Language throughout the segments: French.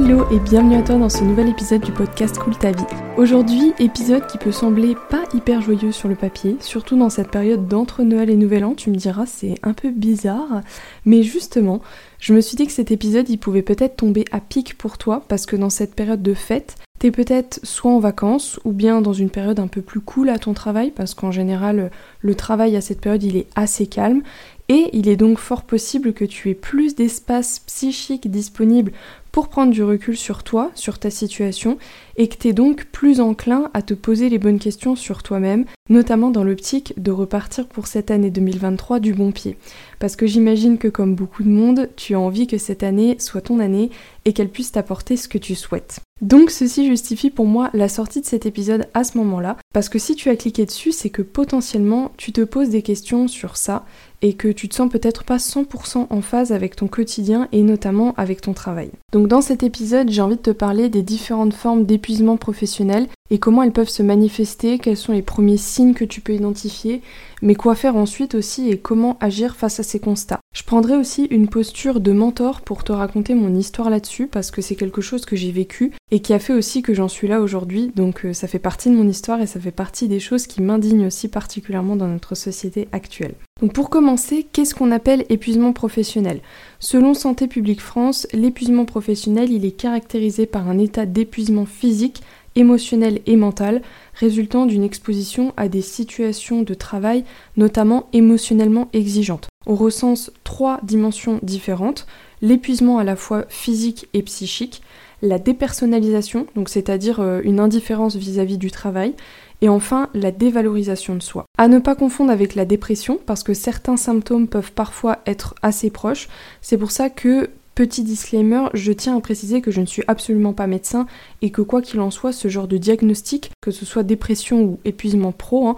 Hello et bienvenue à toi dans ce nouvel épisode du podcast Cool ta vie. Aujourd'hui, épisode qui peut sembler pas hyper joyeux sur le papier, surtout dans cette période d'entre Noël et Nouvel An, tu me diras c'est un peu bizarre, mais justement, je me suis dit que cet épisode il pouvait peut-être tomber à pic pour toi parce que dans cette période de fête, T'es peut-être soit en vacances ou bien dans une période un peu plus cool à ton travail parce qu'en général le travail à cette période il est assez calme et il est donc fort possible que tu aies plus d'espace psychique disponible pour prendre du recul sur toi, sur ta situation, et que tu es donc plus enclin à te poser les bonnes questions sur toi-même, notamment dans l'optique de repartir pour cette année 2023 du bon pied. Parce que j'imagine que comme beaucoup de monde, tu as envie que cette année soit ton année et qu'elle puisse t'apporter ce que tu souhaites. Donc ceci justifie pour moi la sortie de cet épisode à ce moment-là, parce que si tu as cliqué dessus, c'est que potentiellement tu te poses des questions sur ça et que tu te sens peut-être pas 100% en phase avec ton quotidien et notamment avec ton travail. Donc dans cet épisode, j'ai envie de te parler des différentes formes d'épuisement professionnel et comment elles peuvent se manifester, quels sont les premiers signes que tu peux identifier, mais quoi faire ensuite aussi et comment agir face à ces constats. Je prendrai aussi une posture de mentor pour te raconter mon histoire là-dessus parce que c'est quelque chose que j'ai vécu et qui a fait aussi que j'en suis là aujourd'hui, donc euh, ça fait partie de mon histoire et ça fait partie des choses qui m'indignent aussi particulièrement dans notre société actuelle. Donc pour commencer, qu'est-ce qu'on appelle épuisement professionnel? Selon Santé publique France, l'épuisement professionnel, il est caractérisé par un état d'épuisement physique émotionnelle et mentale résultant d'une exposition à des situations de travail notamment émotionnellement exigeantes. On recense trois dimensions différentes, l'épuisement à la fois physique et psychique, la dépersonnalisation, donc c'est-à-dire euh, une indifférence vis-à-vis -vis du travail, et enfin la dévalorisation de soi. À ne pas confondre avec la dépression parce que certains symptômes peuvent parfois être assez proches. C'est pour ça que Petit disclaimer, je tiens à préciser que je ne suis absolument pas médecin et que quoi qu'il en soit, ce genre de diagnostic, que ce soit dépression ou épuisement pro, hein,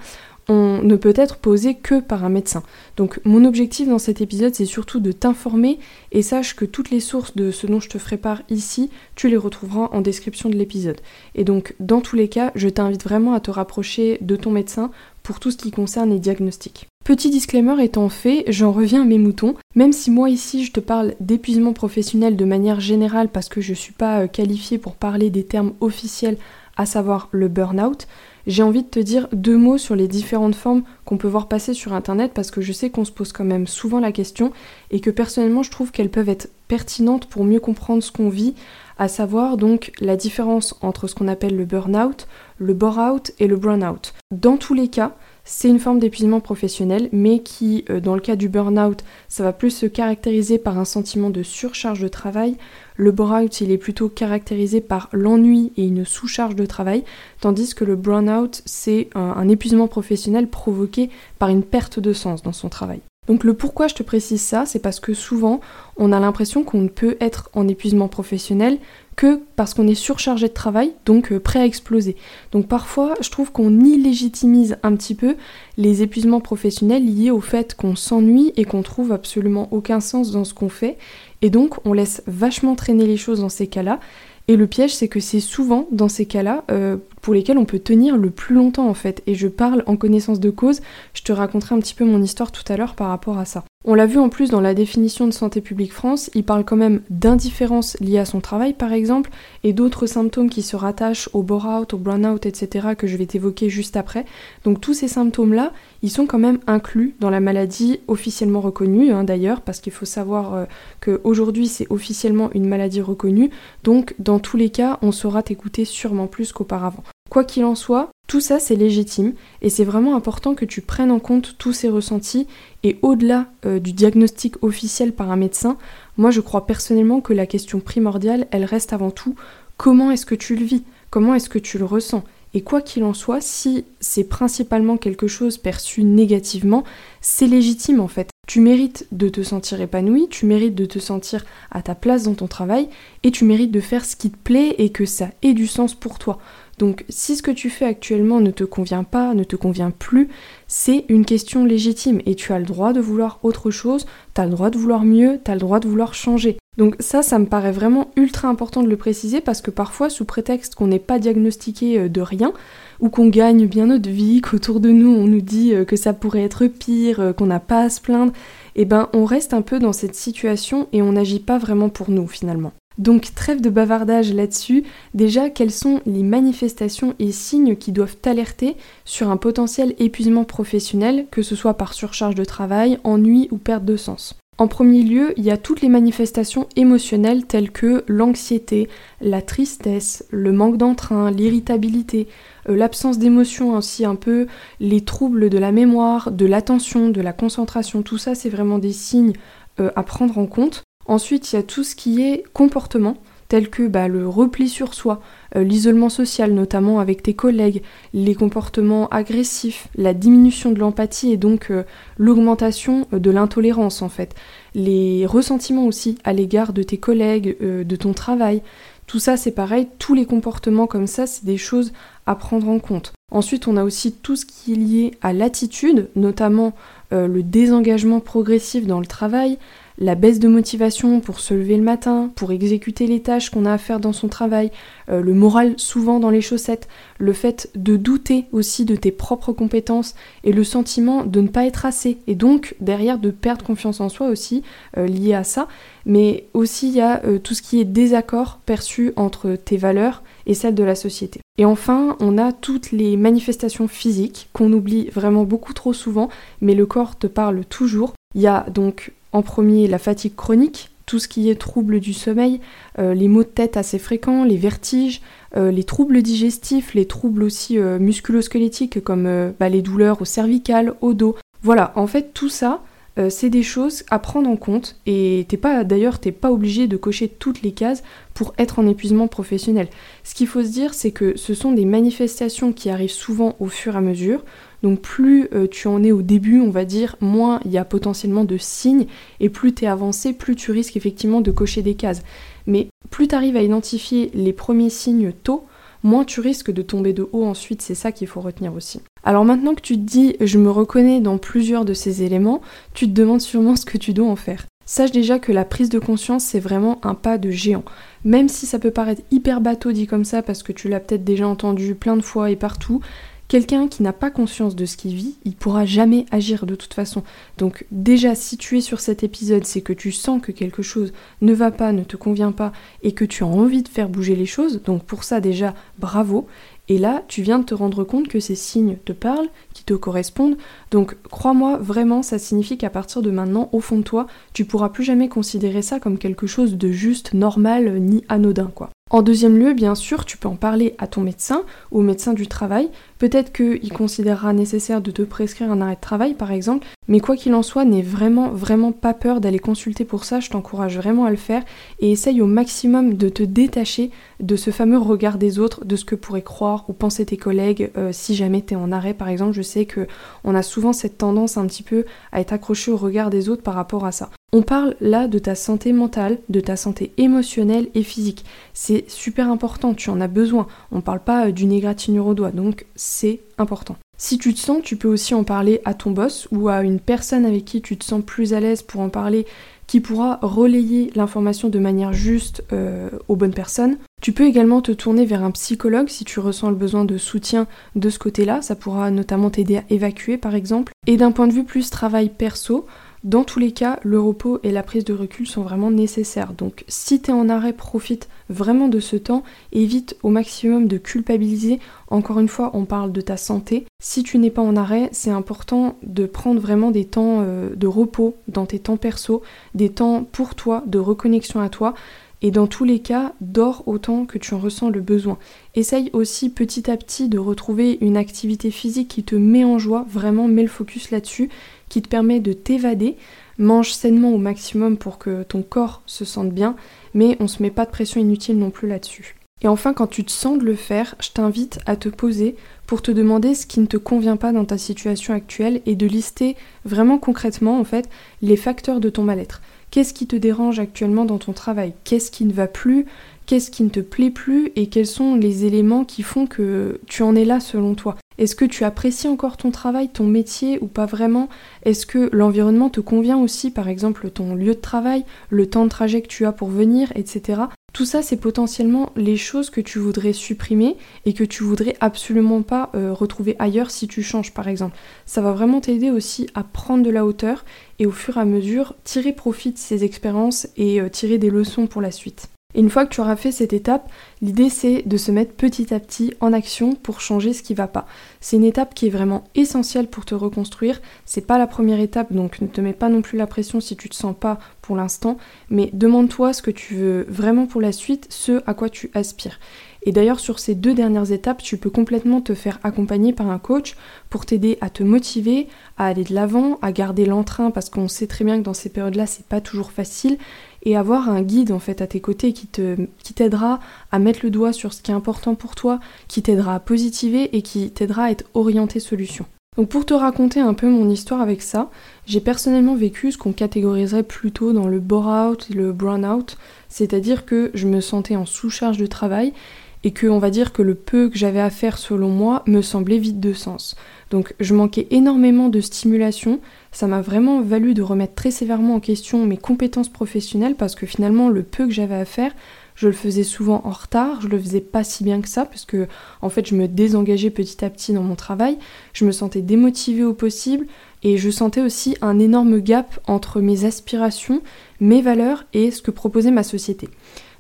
ne peut être posé que par un médecin. Donc mon objectif dans cet épisode, c'est surtout de t'informer et sache que toutes les sources de ce dont je te ferai part ici, tu les retrouveras en description de l'épisode. Et donc dans tous les cas, je t'invite vraiment à te rapprocher de ton médecin pour tout ce qui concerne les diagnostics. Petit disclaimer étant fait, j'en reviens à mes moutons. Même si moi ici je te parle d'épuisement professionnel de manière générale parce que je suis pas euh, qualifiée pour parler des termes officiels, à savoir le burn-out, j'ai envie de te dire deux mots sur les différentes formes qu'on peut voir passer sur internet parce que je sais qu'on se pose quand même souvent la question et que personnellement je trouve qu'elles peuvent être pertinentes pour mieux comprendre ce qu'on vit, à savoir donc la différence entre ce qu'on appelle le burn-out, le bore-out et le burn-out. Dans tous les cas, c'est une forme d'épuisement professionnel, mais qui, euh, dans le cas du burn-out, ça va plus se caractériser par un sentiment de surcharge de travail. Le bore-out, il est plutôt caractérisé par l'ennui et une sous-charge de travail, tandis que le burn-out, c'est un épuisement professionnel provoqué par une perte de sens dans son travail. Donc le pourquoi je te précise ça, c'est parce que souvent on a l'impression qu'on ne peut être en épuisement professionnel que parce qu'on est surchargé de travail, donc euh, prêt à exploser. Donc parfois, je trouve qu'on illégitimise un petit peu les épuisements professionnels liés au fait qu'on s'ennuie et qu'on trouve absolument aucun sens dans ce qu'on fait. Et donc, on laisse vachement traîner les choses dans ces cas-là. Et le piège, c'est que c'est souvent dans ces cas-là euh, pour lesquels on peut tenir le plus longtemps en fait. Et je parle en connaissance de cause, je te raconterai un petit peu mon histoire tout à l'heure par rapport à ça. On l'a vu en plus dans la définition de Santé publique France, il parle quand même d'indifférence liée à son travail par exemple, et d'autres symptômes qui se rattachent au bore-out, au burn-out, etc. que je vais t'évoquer juste après. Donc tous ces symptômes-là, ils sont quand même inclus dans la maladie officiellement reconnue hein, d'ailleurs, parce qu'il faut savoir euh, qu'aujourd'hui c'est officiellement une maladie reconnue, donc dans tous les cas on saura t'écouter sûrement plus qu'auparavant. Quoi qu'il en soit, tout ça c'est légitime et c'est vraiment important que tu prennes en compte tous ces ressentis et au-delà euh, du diagnostic officiel par un médecin, moi je crois personnellement que la question primordiale, elle reste avant tout comment est-ce que tu le vis? Comment est-ce que tu le ressens? Et quoi qu'il en soit, si c'est principalement quelque chose perçu négativement, c'est légitime en fait. Tu mérites de te sentir épanoui, tu mérites de te sentir à ta place dans ton travail, et tu mérites de faire ce qui te plaît et que ça ait du sens pour toi. Donc si ce que tu fais actuellement ne te convient pas, ne te convient plus, c'est une question légitime et tu as le droit de vouloir autre chose, tu as le droit de vouloir mieux, tu as le droit de vouloir changer. Donc ça, ça me paraît vraiment ultra important de le préciser parce que parfois, sous prétexte qu'on n'est pas diagnostiqué euh, de rien, ou qu'on gagne bien notre vie, qu'autour de nous on nous dit euh, que ça pourrait être pire, euh, qu'on n'a pas à se plaindre, eh ben on reste un peu dans cette situation et on n'agit pas vraiment pour nous finalement. Donc trêve de bavardage là-dessus, déjà quelles sont les manifestations et signes qui doivent t'alerter sur un potentiel épuisement professionnel, que ce soit par surcharge de travail, ennui ou perte de sens? En premier lieu, il y a toutes les manifestations émotionnelles telles que l'anxiété, la tristesse, le manque d'entrain, l'irritabilité, euh, l'absence d'émotion ainsi un peu, les troubles de la mémoire, de l'attention, de la concentration, tout ça c'est vraiment des signes euh, à prendre en compte. Ensuite, il y a tout ce qui est comportement, tel que bah, le repli sur soi, euh, l'isolement social notamment avec tes collègues, les comportements agressifs, la diminution de l'empathie et donc euh, l'augmentation euh, de l'intolérance en fait, les ressentiments aussi à l'égard de tes collègues, de ton travail. Tout ça c'est pareil, tous les comportements comme ça c'est des choses à prendre en compte. Ensuite on a aussi tout ce qui est lié à l'attitude, notamment le désengagement progressif dans le travail, la baisse de motivation pour se lever le matin, pour exécuter les tâches qu'on a à faire dans son travail, euh, le moral souvent dans les chaussettes, le fait de douter aussi de tes propres compétences et le sentiment de ne pas être assez et donc derrière de perdre confiance en soi aussi euh, lié à ça, mais aussi il y a euh, tout ce qui est désaccord perçu entre tes valeurs et celles de la société. Et enfin, on a toutes les manifestations physiques qu'on oublie vraiment beaucoup trop souvent, mais le corps te parle toujours. Il y a donc en premier, la fatigue chronique, tout ce qui est troubles du sommeil, euh, les maux de tête assez fréquents, les vertiges, euh, les troubles digestifs, les troubles aussi euh, musculosquelettiques comme bah, les douleurs au cervical, au dos. Voilà, en fait tout ça, c'est des choses à prendre en compte et t'es pas d'ailleurs t'es pas obligé de cocher toutes les cases pour être en épuisement professionnel. Ce qu'il faut se dire c'est que ce sont des manifestations qui arrivent souvent au fur et à mesure. Donc plus euh, tu en es au début, on va dire, moins il y a potentiellement de signes, et plus tu es avancé, plus tu risques effectivement de cocher des cases. Mais plus tu arrives à identifier les premiers signes tôt, moins tu risques de tomber de haut ensuite, c'est ça qu'il faut retenir aussi. Alors maintenant que tu te dis je me reconnais dans plusieurs de ces éléments, tu te demandes sûrement ce que tu dois en faire. Sache déjà que la prise de conscience, c'est vraiment un pas de géant. Même si ça peut paraître hyper bateau dit comme ça parce que tu l'as peut-être déjà entendu plein de fois et partout, Quelqu'un qui n'a pas conscience de ce qu'il vit, il pourra jamais agir de toute façon. Donc déjà, si tu es sur cet épisode, c'est que tu sens que quelque chose ne va pas, ne te convient pas, et que tu as envie de faire bouger les choses. Donc pour ça déjà, bravo. Et là, tu viens de te rendre compte que ces signes te parlent, qui te correspondent. Donc crois-moi, vraiment, ça signifie qu'à partir de maintenant, au fond de toi, tu pourras plus jamais considérer ça comme quelque chose de juste, normal, ni anodin, quoi. En deuxième lieu, bien sûr, tu peux en parler à ton médecin ou au médecin du travail. Peut-être qu'il considérera nécessaire de te prescrire un arrêt de travail, par exemple, mais quoi qu'il en soit, n'aie vraiment, vraiment pas peur d'aller consulter pour ça. Je t'encourage vraiment à le faire et essaye au maximum de te détacher de ce fameux regard des autres, de ce que pourraient croire ou penser tes collègues euh, si jamais tu es en arrêt, par exemple. Je sais que on a souvent cette tendance un petit peu à être accroché au regard des autres par rapport à ça. On parle là de ta santé mentale, de ta santé émotionnelle et physique. C'est super important, tu en as besoin. On parle pas euh, d'une égratignure au doigt, donc c'est important. Si tu te sens, tu peux aussi en parler à ton boss ou à une personne avec qui tu te sens plus à l'aise pour en parler, qui pourra relayer l'information de manière juste euh, aux bonnes personnes. Tu peux également te tourner vers un psychologue si tu ressens le besoin de soutien de ce côté-là. Ça pourra notamment t'aider à évacuer par exemple. Et d'un point de vue plus travail perso, dans tous les cas, le repos et la prise de recul sont vraiment nécessaires. Donc si tu en arrêt, profite vraiment de ce temps, évite au maximum de culpabiliser. Encore une fois, on parle de ta santé. Si tu n'es pas en arrêt, c'est important de prendre vraiment des temps euh, de repos dans tes temps perso, des temps pour toi, de reconnexion à toi. Et dans tous les cas, dors autant que tu en ressens le besoin. Essaye aussi petit à petit de retrouver une activité physique qui te met en joie, vraiment mets le focus là-dessus qui te permet de t'évader. Mange sainement au maximum pour que ton corps se sente bien, mais on se met pas de pression inutile non plus là-dessus. Et enfin, quand tu te sens de le faire, je t'invite à te poser pour te demander ce qui ne te convient pas dans ta situation actuelle et de lister vraiment concrètement en fait les facteurs de ton mal-être. Qu'est-ce qui te dérange actuellement dans ton travail? Qu'est-ce qui ne va plus? Qu'est-ce qui ne te plaît plus Et quels sont les éléments qui font que tu en es là selon toi? Est-ce que tu apprécies encore ton travail, ton métier ou pas vraiment? Est-ce que l'environnement te convient aussi, par exemple ton lieu de travail, le temps de trajet que tu as pour venir, etc. Tout ça, c'est potentiellement les choses que tu voudrais supprimer et que tu voudrais absolument pas euh, retrouver ailleurs si tu changes, par exemple. Ça va vraiment t'aider aussi à prendre de la hauteur et au fur et à mesure tirer profit de ces expériences et euh, tirer des leçons pour la suite. Une fois que tu auras fait cette étape, l'idée c'est de se mettre petit à petit en action pour changer ce qui va pas. C'est une étape qui est vraiment essentielle pour te reconstruire. C'est pas la première étape, donc ne te mets pas non plus la pression si tu te sens pas pour l'instant, mais demande-toi ce que tu veux vraiment pour la suite, ce à quoi tu aspires. Et d'ailleurs, sur ces deux dernières étapes, tu peux complètement te faire accompagner par un coach pour t'aider à te motiver, à aller de l'avant, à garder l'entrain, parce qu'on sait très bien que dans ces périodes-là, c'est pas toujours facile, et avoir un guide en fait à tes côtés qui t'aidera à mettre le doigt sur ce qui est important pour toi, qui t'aidera à positiver et qui t'aidera à être orienté solution. Donc pour te raconter un peu mon histoire avec ça, j'ai personnellement vécu ce qu'on catégoriserait plutôt dans le bore-out et le brown-out, c'est-à-dire que je me sentais en sous-charge de travail et que on va dire que le peu que j'avais à faire selon moi me semblait vide de sens. Donc je manquais énormément de stimulation, ça m'a vraiment valu de remettre très sévèrement en question mes compétences professionnelles parce que finalement le peu que j'avais à faire, je le faisais souvent en retard, je le faisais pas si bien que ça parce que en fait je me désengageais petit à petit dans mon travail, je me sentais démotivée au possible et je sentais aussi un énorme gap entre mes aspirations, mes valeurs et ce que proposait ma société.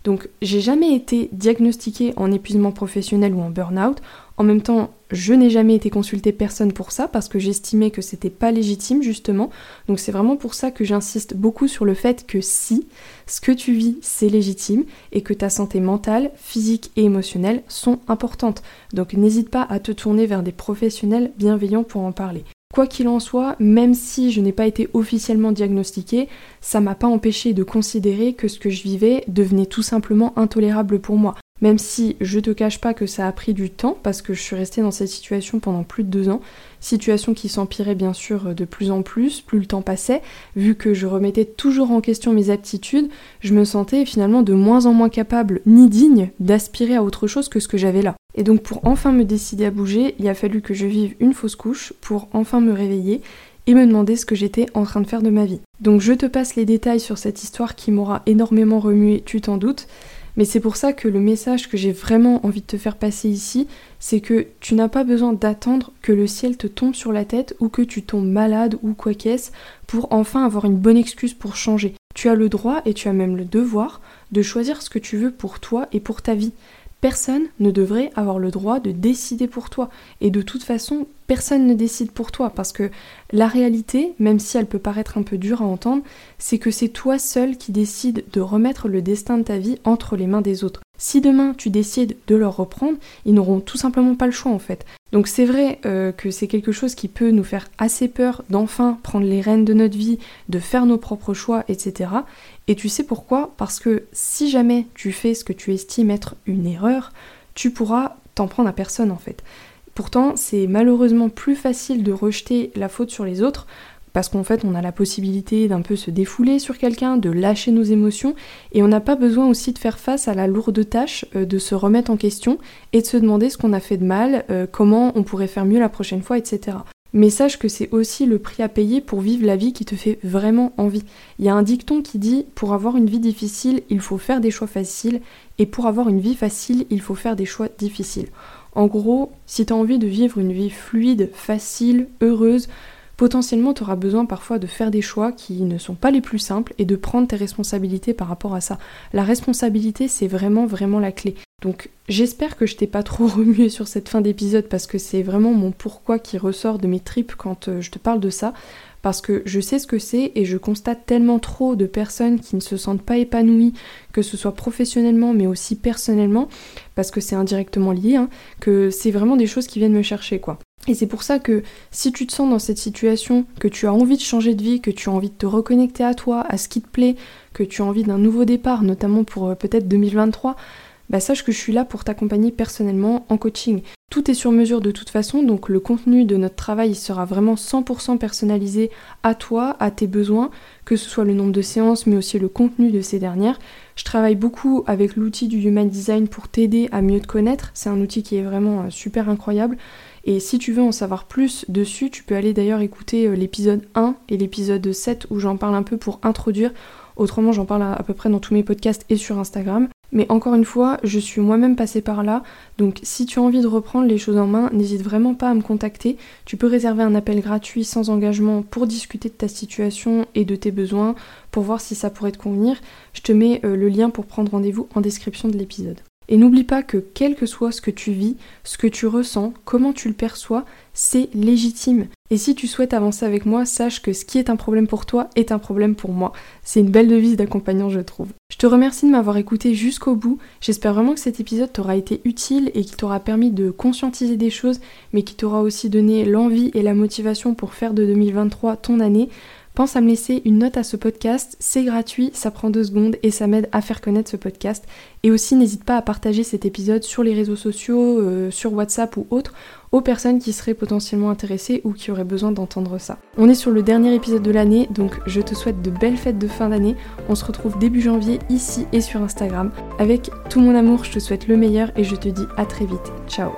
Donc j'ai jamais été diagnostiquée en épuisement professionnel ou en burn-out. En même temps, je n'ai jamais été consultée personne pour ça parce que j'estimais que c'était pas légitime justement. Donc c'est vraiment pour ça que j'insiste beaucoup sur le fait que si ce que tu vis c'est légitime et que ta santé mentale, physique et émotionnelle sont importantes. Donc n'hésite pas à te tourner vers des professionnels bienveillants pour en parler. Quoi qu'il en soit, même si je n'ai pas été officiellement diagnostiquée, ça m'a pas empêché de considérer que ce que je vivais devenait tout simplement intolérable pour moi. Même si je te cache pas que ça a pris du temps, parce que je suis restée dans cette situation pendant plus de deux ans, situation qui s'empirait bien sûr de plus en plus, plus le temps passait, vu que je remettais toujours en question mes aptitudes, je me sentais finalement de moins en moins capable ni digne d'aspirer à autre chose que ce que j'avais là. Et donc pour enfin me décider à bouger, il a fallu que je vive une fausse couche pour enfin me réveiller et me demander ce que j'étais en train de faire de ma vie. Donc je te passe les détails sur cette histoire qui m'aura énormément remué, tu t'en doutes. Mais c'est pour ça que le message que j'ai vraiment envie de te faire passer ici, c'est que tu n'as pas besoin d'attendre que le ciel te tombe sur la tête ou que tu tombes malade ou quoi qu'est-ce pour enfin avoir une bonne excuse pour changer. Tu as le droit et tu as même le devoir de choisir ce que tu veux pour toi et pour ta vie. Personne ne devrait avoir le droit de décider pour toi. Et de toute façon, personne ne décide pour toi. Parce que la réalité, même si elle peut paraître un peu dure à entendre, c'est que c'est toi seul qui décide de remettre le destin de ta vie entre les mains des autres. Si demain tu décides de leur reprendre, ils n'auront tout simplement pas le choix en fait. Donc c'est vrai euh, que c'est quelque chose qui peut nous faire assez peur d'enfin prendre les rênes de notre vie, de faire nos propres choix, etc. Et tu sais pourquoi? Parce que si jamais tu fais ce que tu estimes être une erreur, tu pourras t'en prendre à personne en fait. Pourtant, c'est malheureusement plus facile de rejeter la faute sur les autres parce qu'en fait on a la possibilité d'un peu se défouler sur quelqu'un, de lâcher nos émotions, et on n'a pas besoin aussi de faire face à la lourde tâche euh, de se remettre en question et de se demander ce qu'on a fait de mal, euh, comment on pourrait faire mieux la prochaine fois, etc. Mais sache que c'est aussi le prix à payer pour vivre la vie qui te fait vraiment envie. Il y a un dicton qui dit pour avoir une vie difficile, il faut faire des choix faciles, et pour avoir une vie facile, il faut faire des choix difficiles. En gros, si tu as envie de vivre une vie fluide, facile, heureuse, potentiellement tu besoin parfois de faire des choix qui ne sont pas les plus simples et de prendre tes responsabilités par rapport à ça. La responsabilité, c'est vraiment vraiment la clé. Donc j'espère que je t'ai pas trop remué sur cette fin d'épisode parce que c'est vraiment mon pourquoi qui ressort de mes tripes quand euh, je te parle de ça. Parce que je sais ce que c'est et je constate tellement trop de personnes qui ne se sentent pas épanouies, que ce soit professionnellement mais aussi personnellement, parce que c'est indirectement lié, hein, que c'est vraiment des choses qui viennent me chercher quoi. Et c'est pour ça que si tu te sens dans cette situation, que tu as envie de changer de vie, que tu as envie de te reconnecter à toi, à ce qui te plaît, que tu as envie d'un nouveau départ, notamment pour euh, peut-être 2023, bah sache que je suis là pour t'accompagner personnellement en coaching. Tout est sur mesure de toute façon, donc le contenu de notre travail sera vraiment 100% personnalisé à toi, à tes besoins, que ce soit le nombre de séances, mais aussi le contenu de ces dernières. Je travaille beaucoup avec l'outil du Human Design pour t'aider à mieux te connaître. C'est un outil qui est vraiment euh, super incroyable. Et si tu veux en savoir plus dessus, tu peux aller d'ailleurs écouter euh, l'épisode 1 et l'épisode 7 où j'en parle un peu pour introduire. Autrement, j'en parle à, peu près dans tous mes podcasts et sur Instagram. Mais encore une fois, je suis moi-même passée par là, donc si tu as envie de reprendre les choses en main, n'hésite vraiment pas à me contacter. Tu peux réserver un appel gratuit sans engagement pour discuter de ta situation et de tes besoins, pour voir si ça pourrait te convenir. Je te mets euh, le lien pour prendre rendez-vous en description de l'épisode. Et n'oublie pas que quel que soit ce que tu vis, ce que tu ressens, comment tu le perçois, c'est légitime. Et si tu souhaites avancer avec moi, sache que ce qui est un problème pour toi est un problème pour moi. C'est une belle devise d'accompagnant, je trouve. Je te remercie de m'avoir écouté jusqu'au bout. J'espère vraiment que cet épisode t'aura été utile et qu'il t'aura permis de conscientiser des choses, mais qui t'aura aussi donné l'envie et la motivation pour faire de 2023 ton année. Pense à me laisser une note à ce podcast, c'est gratuit, ça prend deux secondes et ça m'aide à faire connaître ce podcast. Et aussi n'hésite pas à partager cet épisode sur les réseaux sociaux, euh, sur WhatsApp ou autres, aux personnes qui seraient potentiellement intéressées ou qui auraient besoin d'entendre ça. On est sur le dernier épisode de l'année, donc je te souhaite de belles fêtes de fin d'année. On se retrouve début janvier ici et sur Instagram. Avec tout mon amour, je te souhaite le meilleur et je te dis à très vite. Ciao